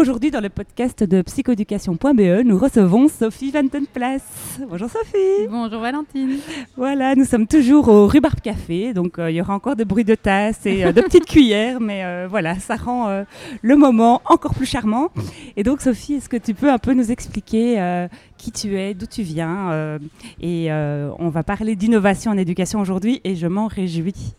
Aujourd'hui, dans le podcast de psychoéducation.be, nous recevons Sophie Vantenplace. Bonjour Sophie. Bonjour Valentine. Voilà, nous sommes toujours au Rhubarbe Café, donc euh, il y aura encore des bruits de tasses et euh, de petites cuillères, mais euh, voilà, ça rend le moment encore plus charmant. Et donc Sophie, est-ce que tu peux un peu nous expliquer qui tu es, d'où tu viens Et on va parler d'innovation en éducation aujourd'hui et je m'en réjouis.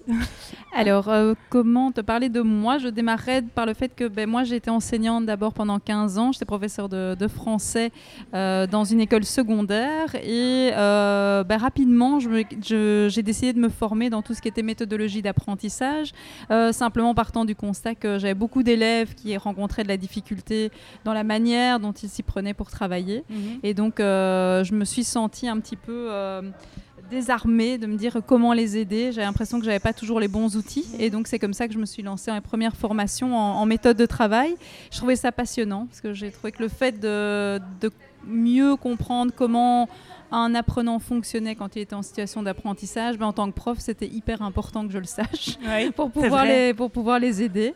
Alors, comment te parler de moi? Je démarrerai par le fait que ben, moi été enseignante d'abord pendant 15 ans. J'étais professeur de, français euh, dans une école secondaire et euh, bah, rapidement, j'ai décidé de me former dans tout ce qui était méthodologie d'apprentissage, euh, simplement partant du constat que j'avais beaucoup d'élèves qui rencontraient de la difficulté dans la manière dont ils s'y prenaient pour travailler. Mhm. Et donc, je me suis sentie un petit peu désarmée de me dire comment les aider. J'avais l'impression que j'avais pas toujours les bons outils. Et donc, c'est comme ça que je me suis lancée en mes premières formations en, méthode de travail. Je trouvais ça passionnant parce que j'ai trouvé que le fait de mieux comprendre comment un apprenant fonctionnait quand il était en situation d'apprentissage, ben, en tant que prof, c'était hyper important que je le sache pour, pouvoir les, pour pouvoir les aider.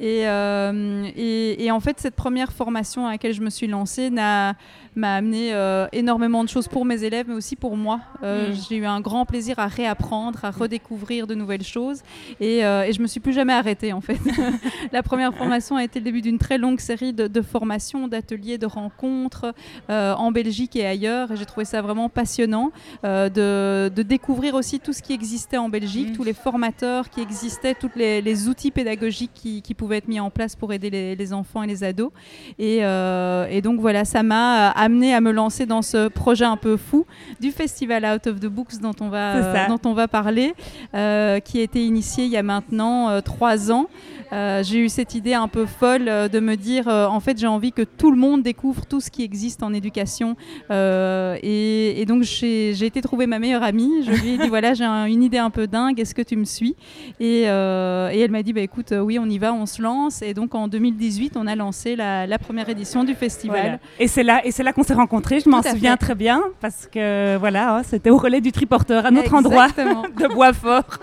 Euh, et, et, en fait, cette première formation à laquelle je me suis lancée m'a amené euh, énormément de choses pour mes élèves, mais aussi pour moi. Euh, mm. J'ai eu un grand plaisir à réapprendre, à redécouvrir de nouvelles choses. Et, et je me suis plus jamais arrêtée, en fait. La première formation a été le début d'une très longue série de, de formations, d'ateliers, de rencontres en Belgique et ailleurs. Et j'ai trouvé ça vraiment passionnant euh, de, découvrir aussi tout ce qui existait en Belgique, mmh. tous les formateurs qui existaient, tous les, outils pédagogiques qui, pouvaient être mis en place pour aider les, enfants et les ados. Euh, et, donc voilà, ça m'a amené à me lancer dans ce projet un peu fou du festival Out of the Books dont on va, dont on va parler, euh, qui a été initié il y a maintenant trois ans. Euh, j'ai eu cette idée un peu folle euh, de me dire, euh, en fait, j'ai envie que tout le monde découvre tout ce qui existe en éducation. Et, donc, j'ai été trouver ma meilleure amie. Je lui ai dit, voilà, j'ai une idée un peu dingue, est-ce que tu me suis? Et, elle m'a dit, bah, écoute, oui, on y va, on se lance. Et donc, en 2018, on a lancé la, première édition du festival. Et c'est là, et c'est là qu'on s'est rencontrés. Je m'en souviens très bien parce que voilà, hein, c'était au relais du triporteur, à notre endroit de Boisfort.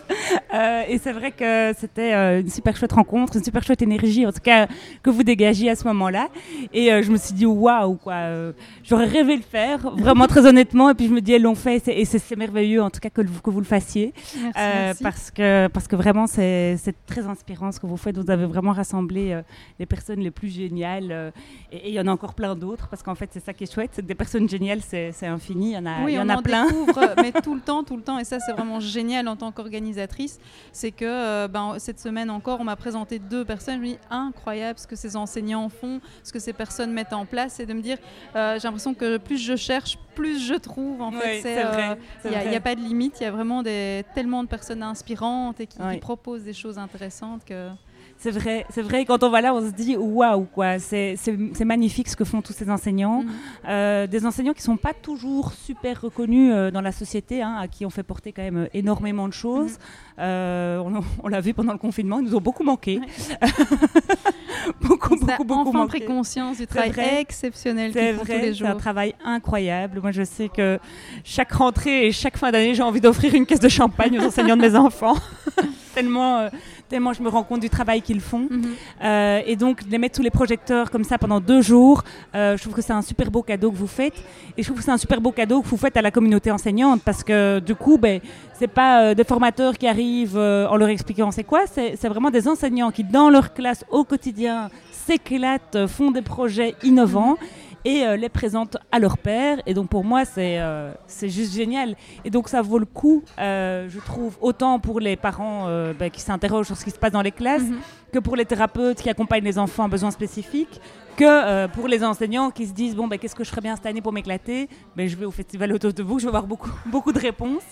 et c'est vrai que c'était une super chouette rencontre une super chouette énergie, en tout cas, que vous dégagiez à ce moment-là. Et euh, je me suis dit, waouh, quoi, euh, j'aurais rêvé le faire, vraiment très honnêtement. Et puis je me dis, elles l'ont fait, et c'est merveilleux, en tout cas, que, que vous le fassiez. Euh, parce, que, parce que vraiment, c'est très inspirant ce que vous faites. Vous avez vraiment rassemblé les personnes les plus géniales. et il y en a encore plein d'autres, parce qu'en fait, c'est ça qui est chouette, des personnes géniales, c'est infini. Il y en a, oui, y en on a en plein. Découvre, mais tout le temps, tout le temps. Et ça, c'est vraiment génial en tant qu'organisatrice. C'est que ben, cette semaine encore, on m'a présenté deux personnes, je me dis incroyable ce que ces enseignants font, ce que ces personnes mettent en place, et de me dire, euh, j'ai l'impression que plus je cherche, plus je trouve. En fait, il n'y euh, a, pas de limite. Il y a vraiment des, tellement de personnes inspirantes et qui, qui proposent des choses intéressantes que. C'est vrai, c'est vrai. Quand on va là, on se dit waouh, quoi. C'est magnifique ce que font tous ces enseignants. Mhm. Euh, des enseignants qui sont pas toujours super reconnus euh, dans la société, hein, à qui on fait porter quand même énormément de choses. Euh, on, l'a vu pendant le confinement, ils nous ont beaucoup manqué. beaucoup, beaucoup, beaucoup enfin pris conscience du travail exceptionnel qu'ils font tous les jours. C'est un travail incroyable. Moi, je sais que chaque rentrée et chaque fin d'année, j'ai envie d'offrir une caisse de champagne aux enseignants de mes enfants. tellement, tellement je me rends compte du travail qu'ils font. Mhm. Euh, et donc, de mettre tous les projecteurs comme ça pendant deux jours, euh, je trouve que c'est un super beau cadeau que vous faites. Et je trouve que c'est un super beau cadeau que vous faites à la communauté enseignante parce que du coup, ben, c'est pas euh, des formateurs qui arrivent en leur expliquant c'est quoi, c'est vraiment des enseignants qui, dans leur classe au quotidien, s'éclatent, font des projets innovants. Mhm et euh, les présentent à leur père. Et donc pour moi, c'est euh, c'est juste génial. Et donc ça vaut le coup, euh, je trouve, autant pour les parents bah, qui s'interrogent sur ce qui se passe dans les classes, mhm. que pour les thérapeutes qui accompagnent les enfants à besoins spécifiques, que pour les enseignants qui se disent, bon, bah, qu'est-ce que je ferais bien cette année pour m'éclater? Ben, Je vais au festival autour de vous, je vais avoir beaucoup, beaucoup de réponses.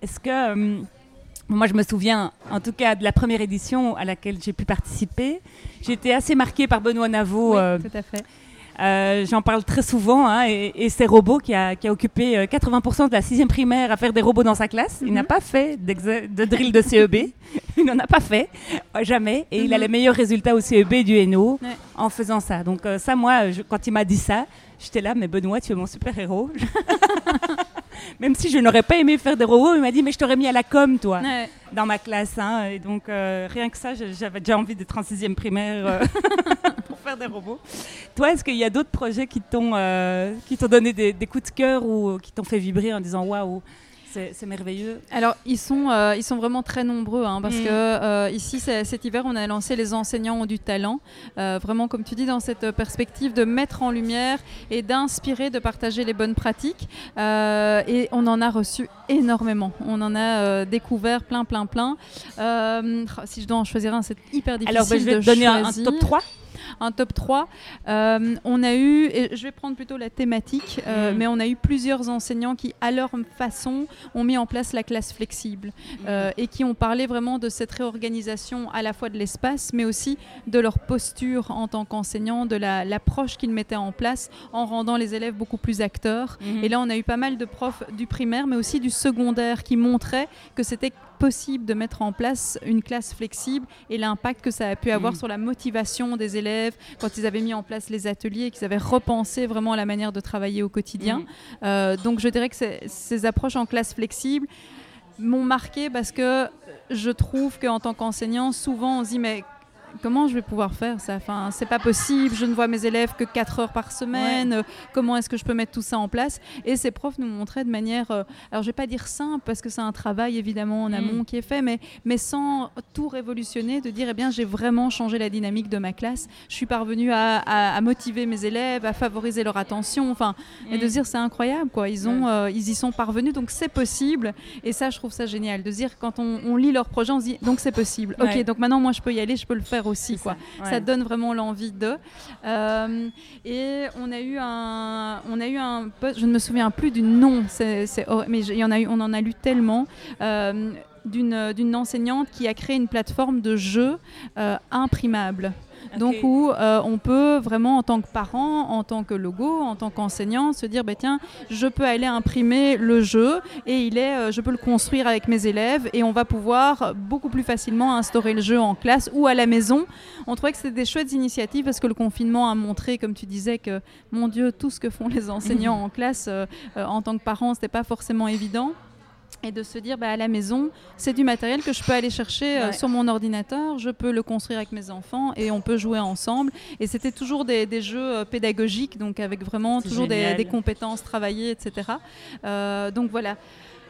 Est-ce que Moi, je me souviens, en tout cas, de la première édition à laquelle j'ai pu participer. J'ai été assez marquée par Benoît Navot. Oui, tout à fait. Euh, j'en parle très souvent, hein, et, et c'est Robot qui a, qui a occupé 80% de la sixième primaire à faire des robots dans sa classe. Il n'a pas fait de drill de CEB, il n'en a pas fait, jamais, et il a les meilleurs résultats au CEB du NO Ouais. en faisant ça. Donc euh, ça, moi, je- quand il m'a dit ça, j'étais là, mais Benoît, tu es mon super-héros. Même si je n'aurais pas aimé faire des robots, il m'a dit, mais je t'aurais mis à la com, toi Ouais. dans ma classe. hein, et donc, euh, rien que ça, j'avais déjà envie d'être en sixième primaire euh, pour faire des robots. Toi, est-ce qu'il y a d'autres projets qui t'ont euh, qui t'ont donné des, des coups de cœur ou qui t'ont fait vibrer en disant waouh, c'est merveilleux? Alors, ils sont, euh, ils sont vraiment très nombreux, hein, parce Mm. que euh, ici, cet hiver, on a lancé Les enseignants ont du talent. Euh, vraiment, comme tu dis, dans cette perspective de mettre en lumière et d'inspirer, de partager les bonnes pratiques. Et on en a reçu énormément. On en a découvert plein, plein, plein. Si je dois en choisir un, c'est hyper difficile. Alors, ben, je vais de te donner un, top 3. Un top 3. Euh, on a eu, et je vais prendre plutôt la thématique, euh, Mm. mais on a eu plusieurs enseignants qui, à leur façon, ont mis en place la classe flexible euh, et qui ont parlé vraiment de cette réorganisation à la fois de l'espace, mais aussi de leur posture en tant qu'enseignant, de la- l'approche qu'ils mettaient en place en rendant les élèves beaucoup plus acteurs. Mhm. Et là, on a eu pas mal de profs du primaire, mais aussi du secondaire, qui montraient que c'était possible de mettre en place une classe flexible et l'impact que ça a pu avoir Mhm. sur la motivation des élèves quand ils avaient mis en place les ateliers, qu'ils avaient repensé vraiment la manière de travailler au quotidien. Mhm. Euh, donc je dirais que ces approches en classe flexible m'ont marqué parce que je trouve qu'en tant qu'enseignant, souvent on se dit mais comment je vais pouvoir faire ça? Enfin, c'est pas possible, je ne vois mes élèves que 4 heures par semaine, euh, comment est-ce que je peux mettre tout ça en place? Et ces profs nous montraient de manière, euh, alors je vais pas dire simple parce que c'est un travail évidemment en Mm. amont qui est fait, mais, mais sans tout révolutionner, de dire eh bien j'ai vraiment changé la dynamique de ma classe, je suis parvenue à, à- à motiver mes élèves, à favoriser leur attention, enfin, et de se dire c'est incroyable quoi, ils, ont, euh, ils y sont parvenus, donc c'est possible, et ça je trouve ça génial, de dire quand on, on lit leur projet, on se dit donc c'est possible, ok, donc maintenant moi je peux y aller, je peux le faire aussi quoi. ça, ouais. Ça donne vraiment l'envie de. Euh, et on a eu un, on a eu un post, je ne me souviens plus du nom, c'est, c'est hor- mais il y en a eu, on en a lu tellement. euh, d'une, d'une enseignante qui a créé une plateforme de jeux euh, imprimable. Donc où euh, on peut vraiment en tant que parent, en tant que logo, en tant qu'enseignant, se dire bah, tiens, je peux aller imprimer le jeu et il est, euh, je peux le construire avec mes élèves et on va pouvoir beaucoup plus facilement instaurer le jeu en classe ou à la maison. On trouvait que c'était des chouettes initiatives parce que le confinement a montré, comme tu disais, que mon Dieu, tout ce que font les enseignants en classe, euh, en tant que parent, c'était pas forcément évident. Et de se dire, bah, à la maison, c'est du matériel que je peux aller chercher euh, Ouais. sur mon ordinateur, je peux le construire avec mes enfants et on peut jouer ensemble. Et c'était toujours des, des jeux euh, pédagogiques, donc avec vraiment toujours des, des compétences travaillées, etc. Euh, donc voilà.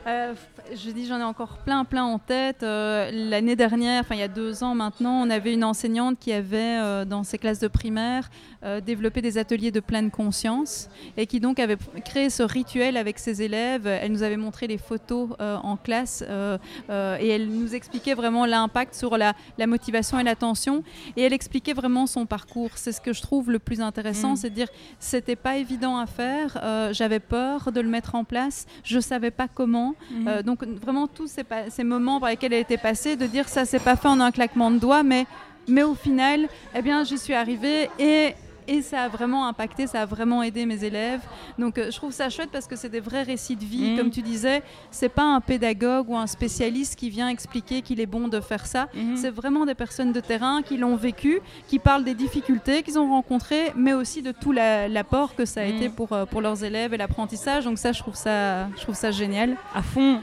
Euh, je dis, j'en ai encore plein, plein en tête. Euh, L'année dernière, enfin il y a deux ans maintenant, on avait une enseignante qui avait, euh, dans ses classes de primaire, euh, développé des ateliers de pleine conscience et qui donc avait créé ce rituel avec ses élèves. Elle nous avait montré les photos en classe et elle nous expliquait vraiment l'impact sur la, la motivation et l'attention. Et elle expliquait vraiment son parcours. C'est ce que je trouve le plus intéressant, Mm. c'est de dire c'était pas évident à faire. J'avais peur de le mettre en place. Je savais pas comment. Mhm. Euh, donc vraiment tous ces, moments par lesquels elle était passée, de dire ça s'est pas fait en un claquement de doigts, mais, mais au final, eh bien j'y suis arrivée et, et ça a vraiment impacté, ça a vraiment aidé mes élèves. Donc euh, je trouve ça chouette parce que c'est des vrais récits de vie, Mhm. comme tu disais, c'est pas un pédagogue ou un spécialiste qui vient expliquer qu'il est bon de faire ça. Mhm. C'est vraiment des personnes de terrain qui l'ont vécu, qui parlent des difficultés qu'ils ont rencontrées, mais aussi de tout la- l'apport que ça a Mhm. été pour, euh, pour leurs élèves et l'apprentissage. Donc ça, je trouve ça, je trouve ça génial. à fond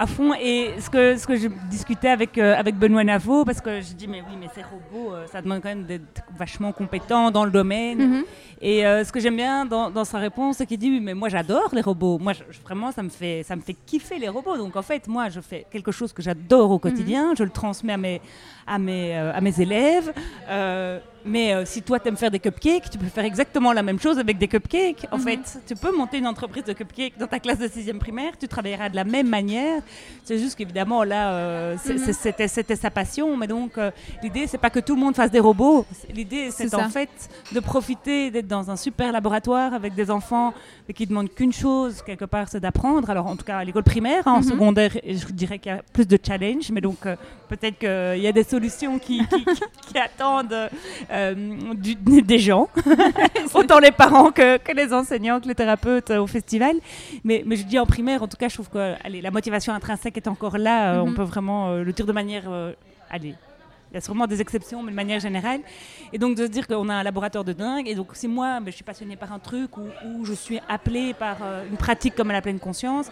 à fond. Et ce que ce que je discutais avec euh, avec Benoît Navot parce que je dis mais oui mais ces robots euh, ça demande quand même d'être vachement compétent dans le domaine. Mhm. et euh, ce que j'aime bien dans, dans sa réponse c'est qu'il dit oui mais moi j'adore les robots. Moi je- vraiment ça me fait ça me fait kiffer les robots. Donc en fait moi je fais quelque chose que j'adore au quotidien. Je le transmets à mes à mes à mes élèves Mais euh, si toi, tu aimes faire des cupcakes, tu peux faire exactement la même chose avec des cupcakes. En Mhm. fait, tu peux monter une entreprise de cupcakes dans ta classe de sixième primaire, tu travailleras de la même manière. C'est juste qu'évidemment, là, euh, Mhm. c'était sa passion. Mais donc, euh, l'idée, c'est pas que tout le monde fasse des robots. L'idée, c'est en fait de profiter d'être dans un super laboratoire avec des enfants qui demandent qu'une chose, quelque part, c'est d'apprendre. Alors, en tout cas, à l'école primaire, hein, en Mhm. secondaire, je dirais qu'il y a plus de challenges. Mais donc, euh, peut-être qu'il y a des solutions qui, qui- qui- qui attendent euh, du- des gens, autant les parents que, que les enseignants, que les thérapeutes euh, au festival. Mais, mais je dis en primaire, en tout cas, je trouve que allez, la motivation intrinsèque est encore là. euh, On Mhm. peut vraiment le dire de manière... allez, il y a sûrement des exceptions, mais de manière générale. Et donc de se dire qu'on a un laboratoire de dingue. Et donc si moi, ben, je suis passionnée par un truc ou, ou je suis appelée par euh, une pratique comme la pleine conscience,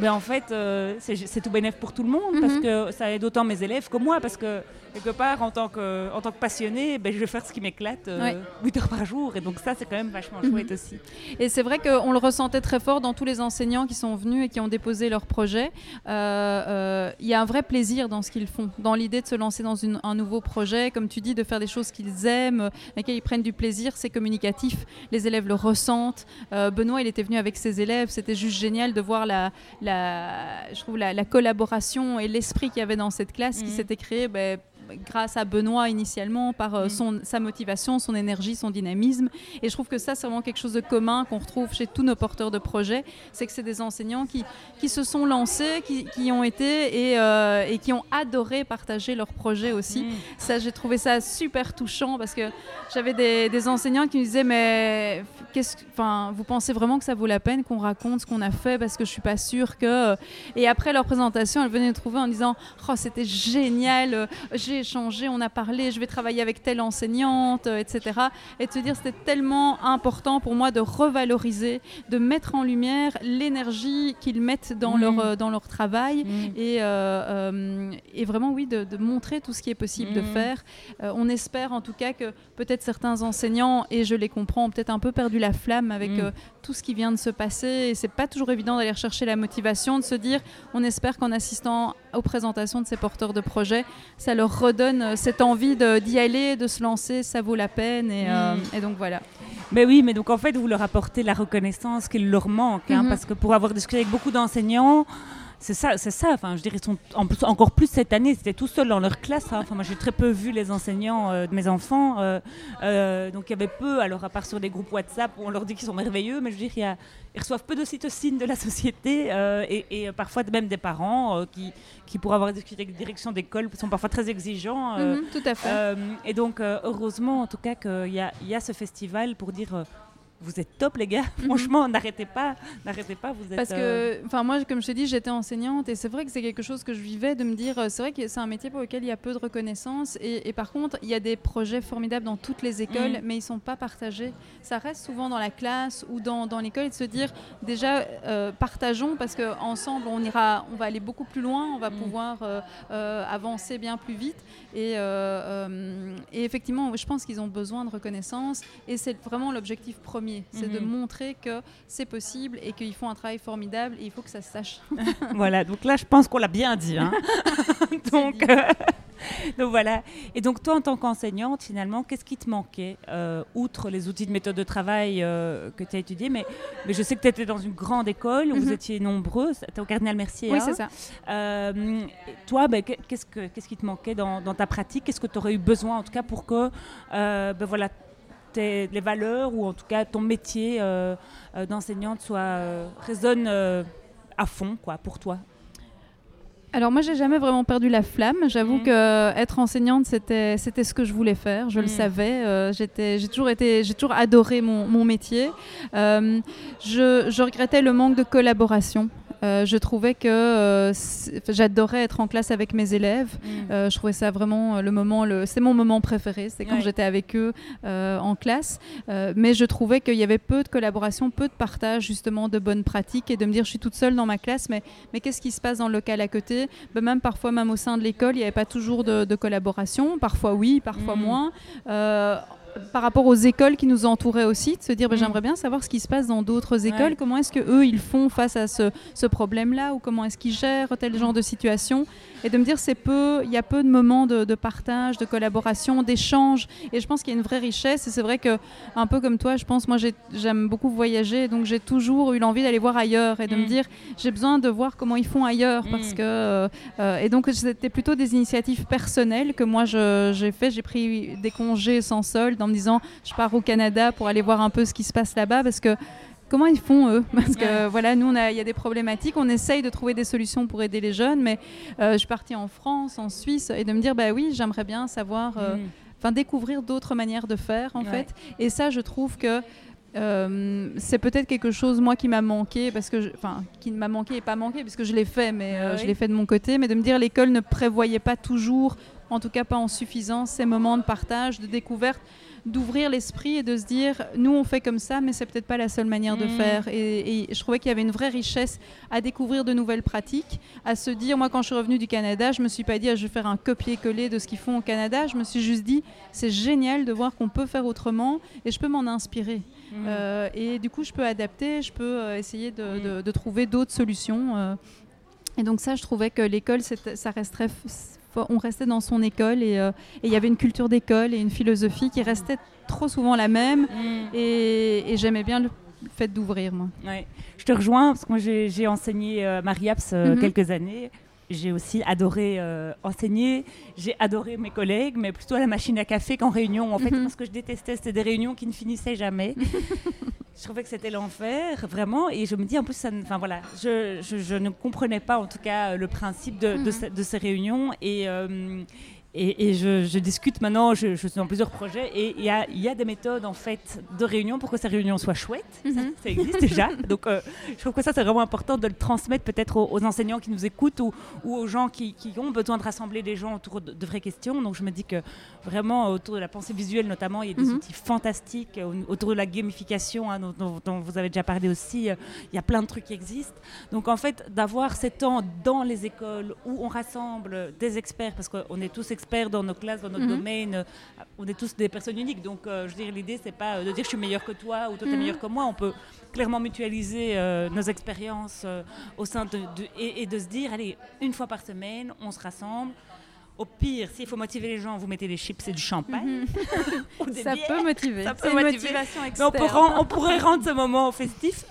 ben, en fait, euh, c'est c'est tout bénéf pour tout le monde parce Mhm. que ça aide autant mes élèves que moi. Parce que quelque part, en tant que, en tant que passionnée, ben, je vais faire ce qui m'éclate euh, Ouais. 8 heures par jour. Et donc ça, c'est quand même vachement Mhm. chouette aussi. Et c'est vrai qu'on le ressentait très fort dans tous les enseignants qui sont venus et qui ont déposé leur projet. Euh, euh, Il y a un vrai plaisir dans ce qu'ils font, dans l'idée de se lancer dans une- un nouveau projet, comme tu dis, de faire des choses qu'ils aiment, dans lesquelles ils prennent du plaisir. C'est communicatif, les élèves le ressentent. Euh, Benoît, il était venu avec ses élèves, c'était juste génial de voir la, la, je trouve la, la collaboration et l'esprit qu'il y avait dans cette classe qui Mhm. s'était créé. ben, grâce à Benoît initialement, par euh, Mhm. son, sa motivation, son énergie, son dynamisme. Et je trouve que ça, c'est vraiment quelque chose de commun qu'on retrouve chez tous nos porteurs de projets. C'est que c'est des enseignants qui, qui se sont lancés, qui, qui ont été et, euh, et qui ont adoré partager leurs projets aussi. Mm. Ça, j'ai trouvé ça super touchant parce que j'avais des, des enseignants qui me disaient mais qu'est-ce, que- enfin, vous pensez vraiment que ça vaut la peine qu'on raconte ce qu'on a fait parce que je suis pas sûre que. Et après leur présentation, elles venaient nous trouver en disant oh c'était génial, euh, j'ai échangé, on a parlé, je vais travailler avec telle enseignante, euh, etc. Et de se dire c'était tellement important pour moi de revaloriser, de mettre en lumière l'énergie qu'ils mettent dans Mhm. leur euh, dans leur travail Mm. et, euh, et vraiment oui de, de montrer tout ce qui est possible de Mhm. faire. Euh, on espère en tout cas que peut-être certains enseignants et je les comprends ont peut-être un peu perdu la flamme avec euh, tout ce qui vient de se passer et c'est pas toujours évident d'aller chercher la motivation de se dire on espère qu'en assistant aux présentations de ces porteurs de projets. Ça leur redonne euh, cette envie d'y aller de se lancer ça vaut la peine et, euh, et donc voilà. Mais oui, mais donc en fait, vous leur apportez la reconnaissance qu'il leur manque, hein, Mhm. parce que pour avoir discuté avec beaucoup d'enseignants, c'est ça, c'est ça. Enfin, je dirais, ils sont en plus, encore plus cette année, c'était tout seuls dans leur classe. hein. Enfin, moi, j'ai très peu vu les enseignants euh, de mes enfants, euh, euh, donc il y avait peu. Alors, à part sur des groupes WhatsApp où on leur dit qu'ils sont merveilleux, mais je veux dire, il y a- ils reçoivent peu d'ocytocine de la société et, et parfois même des parents qui, qui, pour avoir discuté avec la direction d'école, sont parfois très exigeants. Mhm, tout à fait et donc, heureusement, en tout cas, qu'il y a, il y a ce festival pour dire vous êtes top, les gars. Franchement, n'arrêtez pas, n'arrêtez pas. Vous êtes. Mhm. Parce euh, que, enfin, moi, comme je te dis, j'étais enseignante et c'est vrai que c'est quelque chose que je vivais de me dire, euh, c'est vrai que c'est un métier pour lequel il y a peu de reconnaissance et, et par contre, il y a des projets formidables dans toutes les écoles, Mm. mais ils sont pas partagés. Ça reste souvent dans la classe ou dans, dans l'école et de se dire, déjà, euh, partageons parce que ensemble, on ira, on va aller beaucoup plus loin, on va Mm. pouvoir euh, euh, avancer bien plus vite et, euh, euh, et effectivement, je pense qu'ils ont besoin de reconnaissance et c'est vraiment l'objectif premier, c'est de Mhm. montrer que c'est possible et qu'ils font un travail formidable et il faut que ça se sache. voilà, donc là, je pense qu'on l'a bien dit. hein. donc, euh, donc voilà. Et donc, toi, en tant qu'enseignante, finalement, qu'est-ce qui te manquait, euh, outre les outils de méthode de travail euh, que tu as étudiés mais, mais je sais que tu étais dans une grande école où vous Mhm. étiez nombreux. Tu au Cardinal Mercier. Oui, hein c'est ça. Euh, toi, ben, que- qu'est-ce, que, qu'est-ce qui te manquait dans, dans ta pratique? Qu'est-ce que tu aurais eu besoin, en tout cas, pour que ben, voilà, tes- les valeurs ou en tout cas ton métier euh, euh, d'enseignante soit, euh, résonne à fond quoi, pour toi? Alors moi, j'ai jamais vraiment perdu la flamme. J'avoue Mhm. que être enseignante, c'était c'était ce que je voulais faire. Je le Mhm. savais. Euh, j'étais, j'ai toujours été, j'ai toujours adoré mon, mon métier. Euh, je, je regrettais le manque de collaboration. Euh, je trouvais que euh, j'adorais être en classe avec mes élèves. Euh, je trouvais ça vraiment le moment, le, c'est mon moment préféré, c'est quand Ouais. j'étais avec eux en classe. Mais je trouvais qu'il y avait peu de collaboration, peu de partage justement de bonnes pratiques et de me dire je suis toute seule dans ma classe, mais, mais qu'est-ce qui se passe dans le local à côté? Ben, Même parfois, même au sein de l'école, il n'y avait pas toujours de, de collaboration. Parfois oui, parfois Mhm. moins. Par rapport aux écoles qui nous entouraient aussi, de se dire bah, j'aimerais bien savoir ce qui se passe dans d'autres écoles, Ouais. comment est-ce que eux ils font face à ce, ce problème-là ou comment est-ce qu'ils gèrent tel genre de situation? Et de me dire c'est peu, il y a peu de moments de, de partage, de collaboration, d'échange et je pense qu'il y a une vraie richesse et c'est vrai que un peu comme toi, je pense moi j'ai- j'aime beaucoup voyager donc j'ai toujours eu l'envie d'aller voir ailleurs et de me Mm. dire j'ai besoin de voir comment ils font ailleurs parce Mm. que euh, euh, et donc c'était plutôt des initiatives personnelles que moi j'ai fait. J'ai pris des congés sans solde en me disant je pars au Canada pour aller voir un peu ce qui se passe là-bas parce que comment ils font eux? Parce que voilà, nous il y a des problématiques, on essaye de trouver des solutions pour aider les jeunes, mais euh, je suis partie en France, en Suisse et de me dire bah oui j'aimerais bien savoir, euh, Mm. enfin découvrir d'autres manières de faire en Ouais. fait. Et ça je trouve que euh, c'est peut-être quelque chose moi qui m'a manqué parce que enfin qui ne m'a manqué et pas manqué puisque je l'ai fait mais euh, oui. je l'ai fait de mon côté mais de me dire l'école ne prévoyait pas toujours en tout cas pas en suffisance ces moments de partage de découverte d'ouvrir l'esprit et de se dire nous on fait comme ça mais c'est peut-être pas la seule manière de Mhm. faire et, et je trouvais qu'il y avait une vraie richesse à découvrir de nouvelles pratiques à se dire moi quand je suis revenue du Canada je me suis pas dit ah, je vais faire un copier-coller de ce qu'ils font au Canada je me suis juste dit c'est génial de voir qu'on peut faire autrement et je peux m'en inspirer Mm. euh, et du coup, je peux adapter, je peux euh, essayer de, Mm. de- de trouver d'autres solutions. euh. et donc ça, je trouvais que l'école, ça resterait, on restait dans son école et euh, et il y avait une culture d'école et une philosophie qui restait trop souvent la même. Mm. Et, et j'aimais bien le fait d'ouvrir, moi. Ouais. Je te rejoins parce que moi j'ai enseigné euh, Marie-Apps euh, Mhm. quelques années. J'ai aussi adoré euh, enseigner. J'ai adoré mes collègues, mais plutôt à la machine à café qu'en réunion. En fait, moi, ce que je détestais, c'était des réunions qui ne finissaient jamais. je trouvais que c'était l'enfer, vraiment. Et je me dis, en plus, ça, enfin voilà, je, je- je ne comprenais pas, en tout cas, le principe de, de Mhm. de ces réunions. Et, euh, et, et je, je discute maintenant, je, je suis dans plusieurs projets, et il y a, il y a des méthodes, en fait, de réunion pour que ces réunions soient chouettes. Ça, Mhm. ça existe déjà. Donc, euh, je trouve que ça, c'est vraiment important de le transmettre peut-être aux, aux enseignants qui nous écoutent ou, ou aux gens qui, qui ont besoin de rassembler des gens autour de, de vraies questions. Donc, je me dis que vraiment, autour de la pensée visuelle notamment, il y a des Mhm. outils fantastiques. euh, Autour de la gamification, hein, dont, dont- dont vous avez déjà parlé aussi, euh, il y a plein de trucs qui existent. Donc, en fait, d'avoir ces temps dans les écoles où on rassemble des experts, parce qu'on est tous experts dans nos classes, dans notre Mhm. domaine, euh, on est tous des personnes uniques. Donc, euh, je veux dire, l'idée, c'est pas euh, de dire je suis meilleur que toi ou toi, tu es Mhm. meilleur que moi. On peut clairement mutualiser nos expériences au sein de, de- et, et de se dire, allez, une fois par semaine, on se rassemble. Au pire, s'il faut motiver les gens, vous mettez des chips et du champagne. des Ça bières. peut motiver. Ça peut motiver. motivation on, pourrait rendre ce moment festif.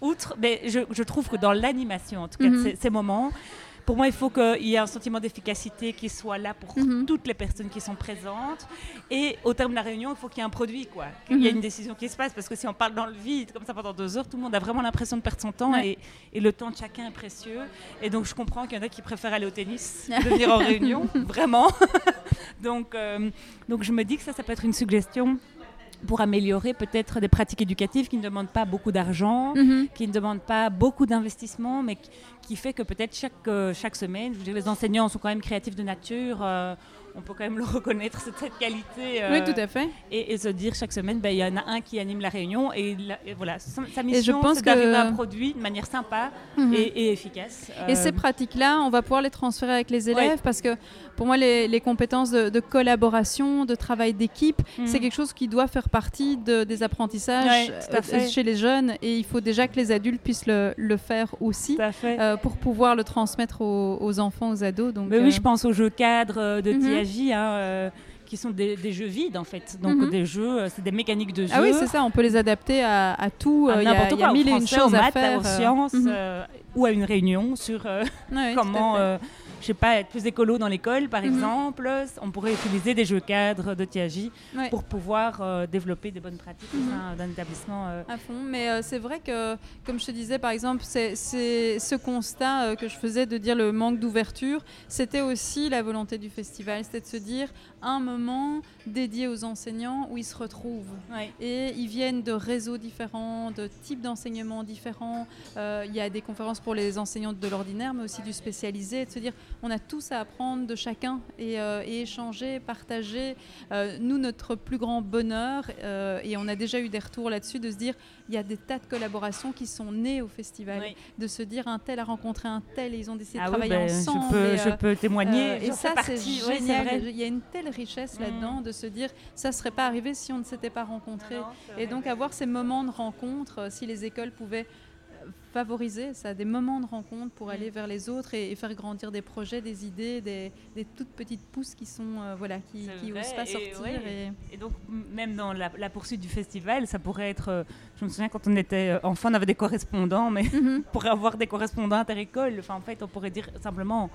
Outre, mais je, je trouve que dans l'animation, en tout cas, de Mhm. ces, ces moments, pour moi, il faut qu'il y ait un sentiment d'efficacité qui soit là pour Mhm. toutes les personnes qui sont présentes. Et au terme de la réunion, il faut qu'il y ait un produit, quoi. Qu'il y ait Mhm. une décision qui se passe. Parce que si on parle dans le vide, comme ça pendant deux heures, tout le monde a vraiment l'impression de perdre son temps. Ouais. Et, et le temps de chacun est précieux. Et donc, je comprends qu'il y en a qui préfèrent aller au tennis que de venir en réunion. Vraiment. donc, euh, donc, je me dis que ça, ça peut être une suggestion pour améliorer peut-être des pratiques éducatives qui ne demandent pas beaucoup d'argent, Mhm. qui ne demandent pas beaucoup d'investissement, mais qui, qui fait que peut-être chaque, euh, chaque semaine, je veux dire, les enseignants sont quand même créatifs de nature, euh, on peut quand même le reconnaître, cette, cette qualité. euh, Oui, tout à fait. et, et se dire chaque semaine, ben, il y en a un qui anime la réunion et, la- et voilà, sa, sa mission, c'est d'arriver à un produit de manière sympa Mhm. et, et efficace. Et Euh, ces pratiques-là, on va pouvoir les transférer avec les élèves parce que pour moi, les, les compétences de, de collaboration, de travail d'équipe, Mhm. c'est quelque chose qui doit faire partie de- des apprentissages Ouais, euh, chez les jeunes et il faut déjà que les adultes puissent le, le faire aussi euh, pour pouvoir le transmettre aux, aux enfants, aux ados. Donc, Mais oui, je pense aux jeux cadres de Mhm. Hein, euh, qui sont des, des jeux vides en fait. Donc Mhm. des jeux, euh, c'est des mécaniques de jeu. Ah oui, c'est ça, on peut les adapter à, à tout. à euh, Il y a, n'importe il y a quoi, au mille et une choses à faire. aux sciences, Mhm. euh, ou à une réunion sur euh, Ouais, comment, euh, je sais pas, être plus écolo dans l'école, par Mhm. exemple. On pourrait utiliser des jeux cadres de Ouais. pour pouvoir euh, développer des bonnes pratiques Mhm. sein d'un établissement. euh. À fond, mais euh, c'est vrai que, comme je te disais, par exemple, c'est ce constat euh, que je faisais de dire le manque d'ouverture, c'était aussi la volonté du festival, c'était de se dire un moment dédié aux enseignants où ils se retrouvent. Et ils viennent de réseaux différents, de types d'enseignements différents. Il y a des conférences pour les enseignants de l'ordinaire, mais aussi du spécialisé, et de se dire on a tous à apprendre de chacun et, échanger, partager. nous, notre plus grand bonheur, et on a déjà eu des retours là-dessus, de se dire il y a des tas de collaborations qui sont nées au festival, de se dire un tel a rencontré un tel et ils ont décidé de ah travailler ben, ensemble. Je peux, témoigner. et ça, c'est génial. il y a une telle richesse mm. là-dedans de se dire ça ne serait pas arrivé si on ne s'était pas rencontrés. et donc avoir ces moments de rencontre, si les écoles pouvaient favoriser ça, des moments de rencontre pour aller vers les autres et, faire grandir des projets, des idées, des, toutes petites pousses qui sont euh, voilà qui, qui osent pas sortir. Et... donc même dans la, poursuite du festival, ça pourrait être. Euh, je me souviens quand on était euh, enfant, on avait des correspondants, mais mm pour avoir des correspondants inter-écoles, enfin en fait, on pourrait dire simplement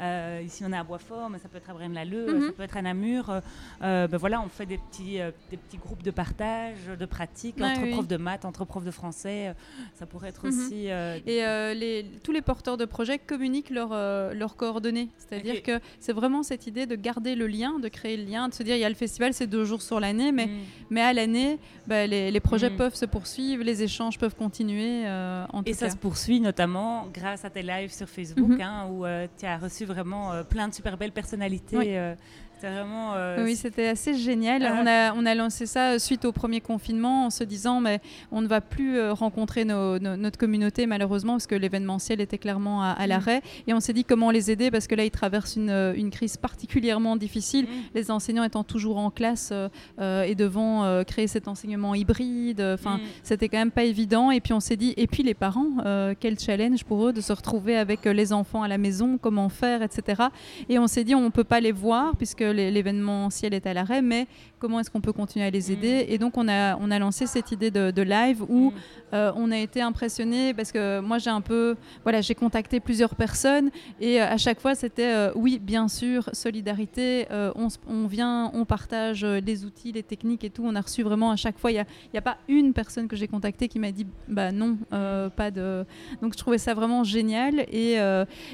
euh, ici, on est à Boisfort, mais ça peut être à Braine-l'Alleud, mhm. ça peut être à Namur. Euh, ben voilà, on fait des petits, euh, des petits groupes de partage, de pratique entre profs de maths, entre profs de français. ça pourrait être mhm. aussi. Et les, tous les porteurs de projets communiquent leurs coordonnées. C'est-à-dire que c'est vraiment cette idée de garder le lien, de créer le lien, de se dire il y a le festival, c'est deux jours sur l'année, mais, mhm. mais à l'année, ben, les, projets peuvent se poursuivre, les échanges peuvent continuer. en et ça se poursuit notamment grâce à tes lives sur Facebook, hein, où tu as reçu vraiment euh, plein de super belles personnalités. Euh, vraiment. Euh, oui, c'était assez génial. On, a, on a lancé ça suite au premier confinement en se disant mais on ne va plus rencontrer notre communauté malheureusement parce que l'événementiel était clairement à, mm. l'arrêt. Et on s'est dit comment les aider parce que là ils traversent une, une crise particulièrement difficile. Mm. Les enseignants étant toujours en classe et devant créer cet enseignement hybride. Enfin, mm. c'était quand même pas évident. Et puis on s'est dit et puis les parents, quel challenge pour eux de se retrouver avec les enfants à la maison, comment faire etc. Et on s'est dit, on ne peut pas les voir puisque l'événementiel est à l'arrêt, mais comment est-ce qu'on peut continuer à les aider? Mm. Et donc, on a, on a lancé cette idée de, live où mm. euh, on a été impressionné parce que moi, j'ai un peu, voilà, j'ai contacté plusieurs personnes et euh, à chaque fois, c'était euh, oui, bien sûr, solidarité, on, on, vient, on partage les outils, les techniques et tout. On a reçu vraiment à chaque fois, il n'y a, a pas une personne que j'ai contactée qui m'a dit, bah non, pas de. Donc, je trouvais ça vraiment génial et,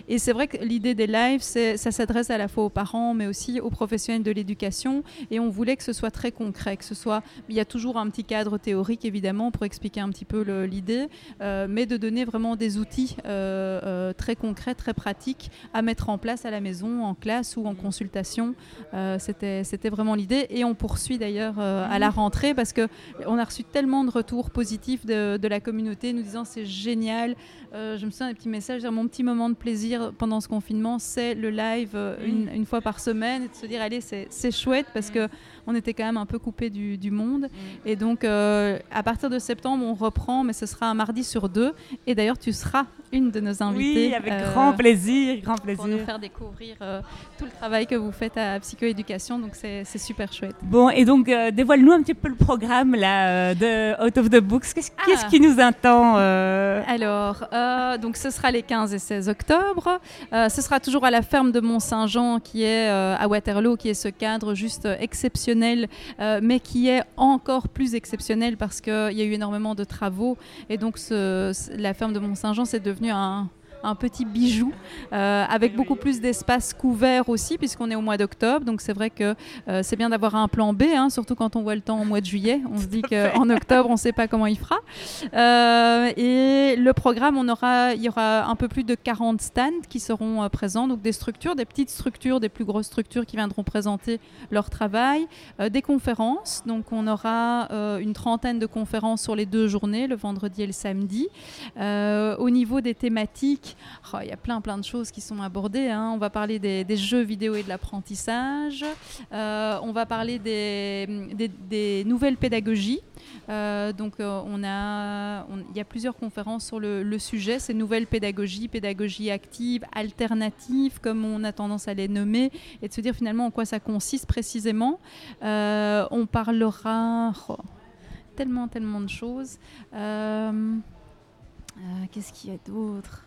et c'est vrai que l'idée des lives, ça s'adresse à la fois aux parents, mais aussi aux professionnels de l'éducation et on voulait que ce soit très concret, que ce soit, il y a toujours un petit cadre théorique évidemment pour expliquer un petit peu l'idée, euh, mais de donner vraiment des outils euh, euh, très concrets, très pratiques à mettre en place à la maison, en classe ou en consultation. C'était vraiment l'idée et on poursuit d'ailleurs à la rentrée parce que on a reçu tellement de retours positifs de, de la communauté nous disant c'est génial. je me souviens des petits messages, mon petit moment de plaisir pendant ce confinement, c'est le live une, une, fois par semaine et de se dire allez c'est chouette parce que on était quand même un peu coupé du, monde. Et donc, euh, à partir de septembre, on reprend, mais ce sera un mardi sur deux. Et d'ailleurs, tu seras une de nos invitées. Oui, avec euh, grand plaisir, grand plaisir. Pour nous faire découvrir euh, tout le travail que vous faites à Psychoéducation. Donc, c'est super chouette. Bon, et donc, dévoile-nous un petit peu le programme là, de Out of the Books. Qu'est-ce ah. qui nous attend Alors, donc, ce sera les 15 et 16 octobre. ce sera toujours à la ferme de Mont-Saint-Jean, qui est à Waterloo, qui est ce cadre juste exceptionnel euh, mais qui est encore plus exceptionnel parce qu'il y a eu énormément de travaux. Et donc, la ferme de Mont-Saint-Jean, c'est devenu un, un petit bijou euh, avec beaucoup plus d'espace couvert aussi puisqu'on est au mois d'octobre. Donc c'est vrai que euh, c'est bien d'avoir un plan B, hein, surtout quand on voit le temps au mois de juillet. On se dit qu'en octobre, on ne sait pas comment il fera. Euh, et le programme, on aura, il y aura un peu plus de 40 stands qui seront présents, donc des structures, des petites structures, des plus grosses structures qui viendront présenter leur travail, des conférences. Donc on aura une trentaine de conférences sur les deux journées, le vendredi et le samedi. au niveau des thématiques, Oh, il y a plein plein de choses qui sont abordées. Hein. On va parler des, jeux vidéo et de l'apprentissage. Euh, on va parler des, nouvelles pédagogies. Euh, donc euh, il y a plusieurs conférences sur le, sujet, ces nouvelles pédagogies, pédagogie active, alternative, comme on a tendance à les nommer, et de se dire finalement en quoi ça consiste précisément. on parlera oh, tellement, tellement de choses. Qu'est-ce qu'il y a d'autre?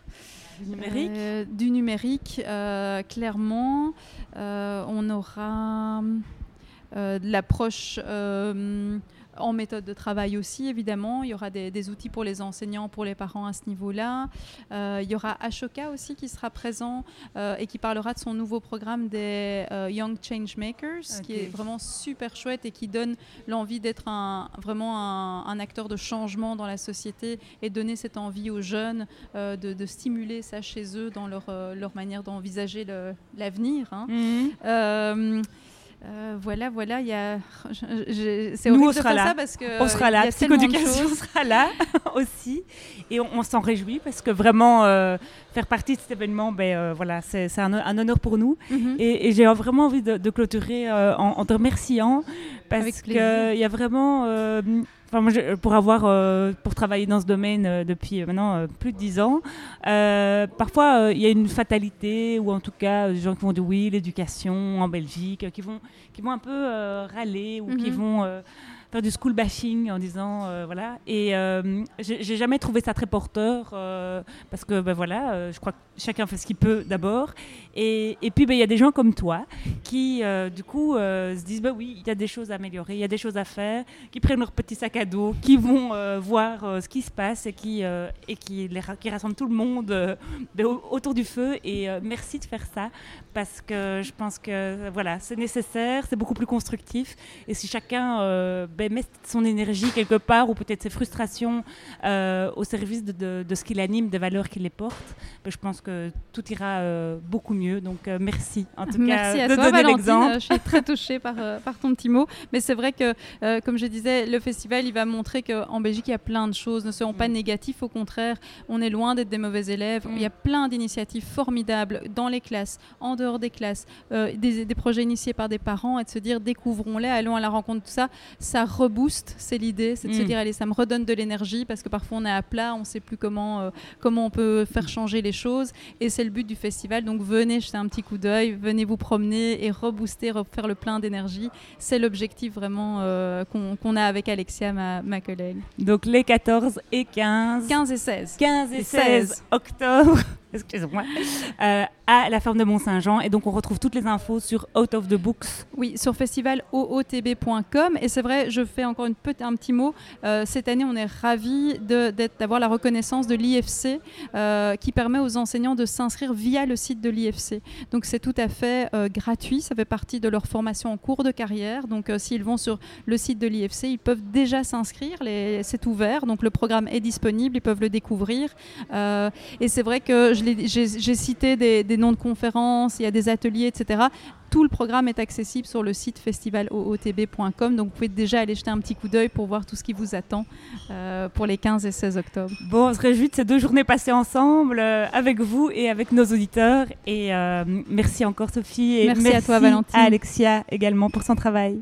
Du numérique euh, Du numérique, euh, clairement. Euh, on aura de l'approche en méthode de travail aussi, évidemment. Il y aura des, outils pour les enseignants, pour les parents à ce niveau-là. Euh, il y aura Ashoka aussi qui sera présent euh, et qui parlera de son nouveau programme des euh, Young Changemakers, qui est vraiment super chouette et qui donne l'envie d'être un, vraiment un, acteur de changement dans la société et donner cette envie aux jeunes de, stimuler ça chez eux dans leur, leur manière d'envisager l'avenir. Hein. Mhm. Euh, voilà, voilà, il y a. C'est horrible on sera là. parce que on sera là. Psychoéducation sera là aussi, et on, s'en réjouit parce que vraiment euh, faire partie de cet événement, ben euh, voilà, c'est un, un, honneur pour nous. Mhm. Et, j'ai vraiment envie de, clôturer en, te remerciant parce qu'il y a vraiment Enfin, moi, pour avoir, euh, pour travailler dans ce domaine euh, depuis euh, maintenant plus de dix ans, parfois il y a une fatalité ou en tout cas des gens qui vont dire oui, l'éducation en Belgique, qui vont, qui vont un peu râler ou qui mhm. vont faire du school bashing en disant euh, voilà. Et euh, j'ai jamais trouvé ça très porteur euh, parce que ben voilà, je crois que chacun fait ce qu'il peut d'abord. Et, et, puis ben, il y a des gens comme toi qui du coup se disent bah oui, il y a des choses à améliorer, il y a des choses à faire, qui prennent leur petit sac à dos, qui vont voir ce qui se passe et qui et qui, les, qui rassemblent tout le monde ben, autour du feu. Et merci de faire ça parce que je pense que voilà, c'est nécessaire, c'est beaucoup plus constructif. Et si chacun ben, met son énergie quelque part ou peut-être ses frustrations euh, au service de, ce qui l'anime, des valeurs qui les portent, ben, je pense que tout ira euh, beaucoup mieux. Donc euh, merci en tout merci cas à de toi, donner l'exemple. Je suis très touchée par, par ton petit mot. Mais c'est vrai que, comme je disais, le festival, il va montrer qu'en Belgique, il y a plein de choses. Ne soyons pas mm. négatifs, au contraire, on est loin d'être des mauvais élèves. Mm. Il y a plein d'initiatives formidables dans les classes, en dehors des classes, des, des, projets initiés par des parents et de se dire découvrons-les, allons à la rencontre de tout ça. Ça rebooste, c'est l'idée, c'est de se mm. dire allez, ça me redonne de l'énergie parce que parfois on est à plat, on ne sait plus comment, euh, comment on peut faire changer les choses et c'est le but du festival. Donc venez jeter un petit coup d'œil, venez vous promener et rebooster, refaire le plein d'énergie. C'est l'objectif vraiment euh, qu'on a avec Alexia, ma, ma, collègue. Donc les 14 et 15. 15 et 16. 15 et, 16 octobre excusez-moi, euh, à la ferme de Mont-Saint-Jean. Et donc, on retrouve toutes les infos sur Out of the Books. Oui, sur festivalootb.com. Et c'est vrai, je fais encore un petit mot. Euh, cette année, on est ravis d'avoir la reconnaissance de l'IFC euh, qui permet aux enseignants de s'inscrire via le site de l'IFC. Donc, c'est tout à fait gratuit. Ça fait partie de leur formation en cours de carrière. Donc, s'ils vont sur le site de l'IFC, ils peuvent déjà s'inscrire. C'est ouvert. Donc, le programme est disponible. Ils peuvent le découvrir. et c'est vrai que j'ai cité des, noms de conférences, il y a des ateliers, etc. Tout le programme est accessible sur le site festivalootb.com, donc vous pouvez déjà aller jeter un petit coup d'œil pour voir tout ce qui vous attend euh, pour les 15 et 16 octobre. Bon, on se réjouit de ces deux journées passées ensemble euh, avec vous et avec nos auditeurs. Et euh, merci encore Sophie et merci, à toi Valentine. À Alexia également pour son travail.